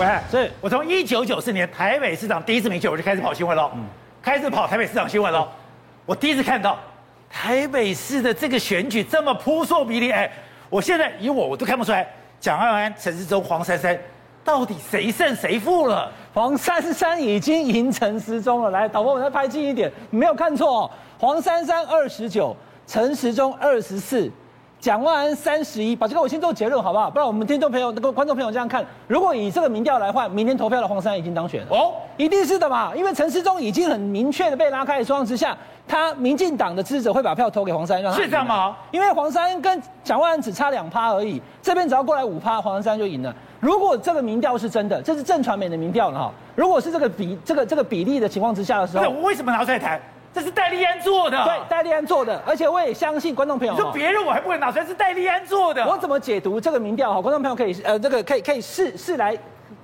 喂，所以我从一九九四年台北市长第一次民选，我就开始跑新闻了，嗯，开始跑台北市长新闻了。我第一次看到台北市的这个选举这么扑朔迷离，哎，我现在以我我都看不出来，蒋万安、陈时中、黄珊珊到底谁胜谁负了？黄珊珊已经赢陈时中了。来，导播，我们再拍近一点，没有看错哦。黄珊珊二十九，陈时中二十四。蒋万安三十一，把这个，我先做结论好不好？不然我们听众朋友、那个观众朋友这样看，如果以这个民调来换，明天投票的黄珊珊已经当选哦，一定是的嘛，因为陈时中已经很明确的被拉开的状况之下，他民进党的支持者会把票投给黄珊珊，是这样吗？因为黄珊珊跟蒋万安只差两趴而已，这边只要过来五趴，黄珊珊就赢了。如果这个民调是真的，这是正传媒的民调了哈，如果是这个比这个这个比例的情况之下的时候，我为什么拿出来谈？这是戴利安做的，对，戴利安做的，而且我也相信观众朋友，你说别人我还不会拿出来，是戴利安做的。我怎么解读这个民调？哈，观众朋友可以呃，这个可以可以试试来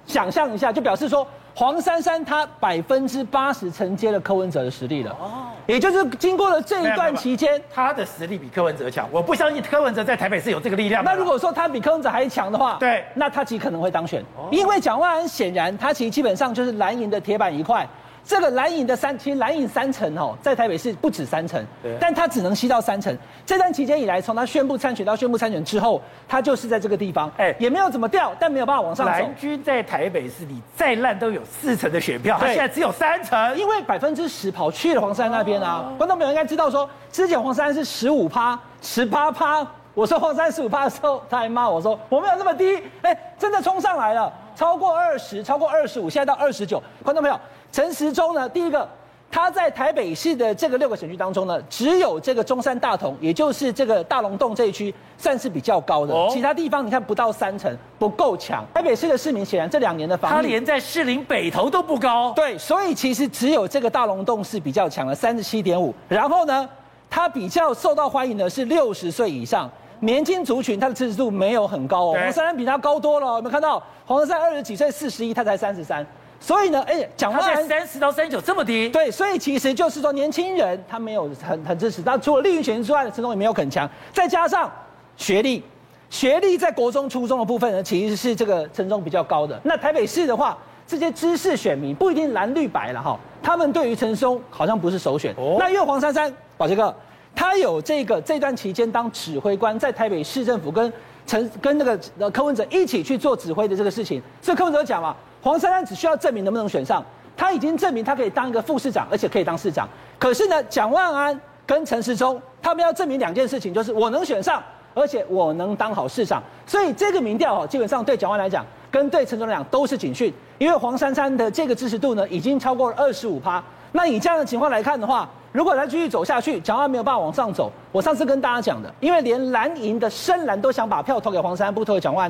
想象一下，就表示说黄珊珊她百分之八十承接了柯文哲的实力了。哦，也就是经过了这一段期间，他的实力比柯文哲强。我不相信柯文哲在台北是有这个力量。那如果说他比柯文哲还强的话，对，那他极可能会当选，因为蒋万安显然他其实基本上就是蓝营的铁板一块。这个蓝营的三，其实蓝营三成哦，在台北市不止三成，但它只能吸到三成。这段期间以来，从他宣布参选到宣布参选之后，他就是在这个地方，哎，也没有怎么掉，但没有办法往上走。蓝军在台北市里再烂都有四成的选票，他现在只有三成，因为百分之十跑去了黄珊珊那边啊。观众朋友应该知道说，之前黄珊珊是十五趴、十八趴，我说黄珊珊十五趴的时候，他还骂我说我没有那么低，哎，真的冲上来了，超过二十，超过二十五，现在到二十九。观众朋友。陈时中呢？第一个，他在台北市的这个六个选区当中呢，只有这个中山大同，也就是这个大龙洞这一区，算是比较高的。哦、其他地方你看不到三成，不够强。台北市的市民显然这两年的防疫，他连在士林北投都不高。对，所以其实只有这个大龙洞是比较强的，三十七点五。然后呢，他比较受到欢迎的是六十岁以上年轻族群，他的支持度没有很高哦。黄珊珊比他高多了，有没有看到？黄珊珊二十几岁，四十一，他才三十三。所以呢，哎，蒋万安三十到三十九这么低，对，所以其实就是说年轻人他没有很很支持，但除了立委选之外，陈时中也没有很强，再加上学历，学历在国中、初中的部分呢，其实是这个陈松比较高的。那台北市的话，这些知识选民不一定蓝绿白了哈，他们对于陈松好像不是首选。哦，那因为黄珊珊，宝杰哥，他有这个这段期间当指挥官，在台北市政府跟陈跟那个柯文哲一起去做指挥的这个事情，所以柯文哲讲嘛。黄珊珊只需要证明能不能选上，他已经证明他可以当一个副市长，而且可以当市长。可是呢，蒋万安跟陈时中他们要证明两件事情，就是我能选上，而且我能当好市长。所以这个民调哦，基本上对蒋万来讲，跟对陈总来讲都是警讯，因为黄珊珊的这个支持度呢，已经超过了二十五趴。那以这样的情况来看的话，如果他继续走下去，蒋万没有办法往上走。我上次跟大家讲的，因为连蓝营的深蓝都想把票投给黄珊，不投给蒋万。